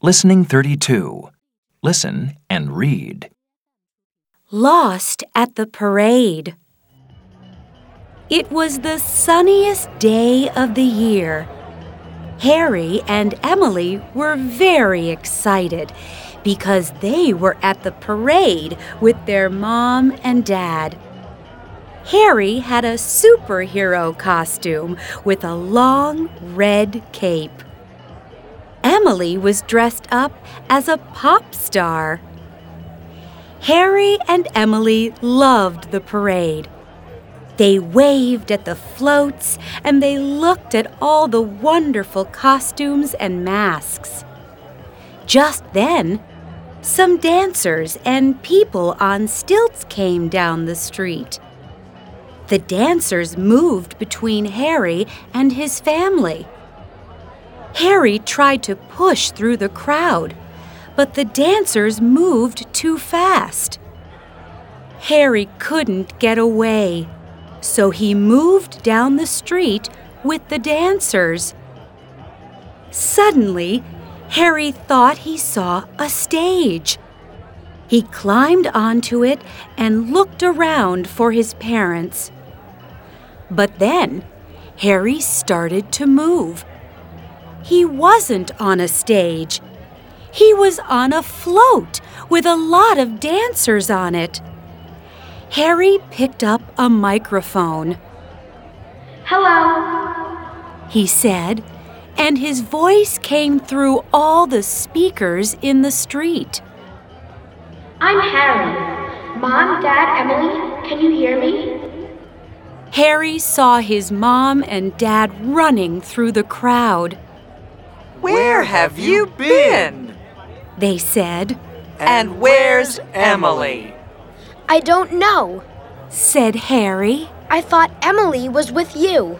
Listening 32. Listen and read. Lost at the parade. It was the sunniest day of the year. Harry and Emily were very excited because they were at the parade with their mom and dad. Harry had a superhero costume with a long red cape. Emily was dressed up as a pop star. Harry and Emily loved the parade. They waved at the floats and they looked at all the wonderful costumes and masks. Just then, some dancers and people on stilts came down the street. The dancers moved between Harry and his family. Harry tried to push through the crowd, but the dancers moved too fast. Harry couldn't get away, so he moved down the street with the dancers. Suddenly, Harry thought he saw a stage. He climbed onto it and looked around for his parents. But then, Harry started to move. He wasn't on a stage. He was on a float with a lot of dancers on it. Harry picked up a microphone. Hello. He said, and his voice came through all the speakers in the street. I'm Harry. Mom, Dad, Emily, can you hear me? Harry saw his mom and dad running through the crowd. Where have you been? They said, And where's Emily? I don't know. said Harry. I thought Emily was with you.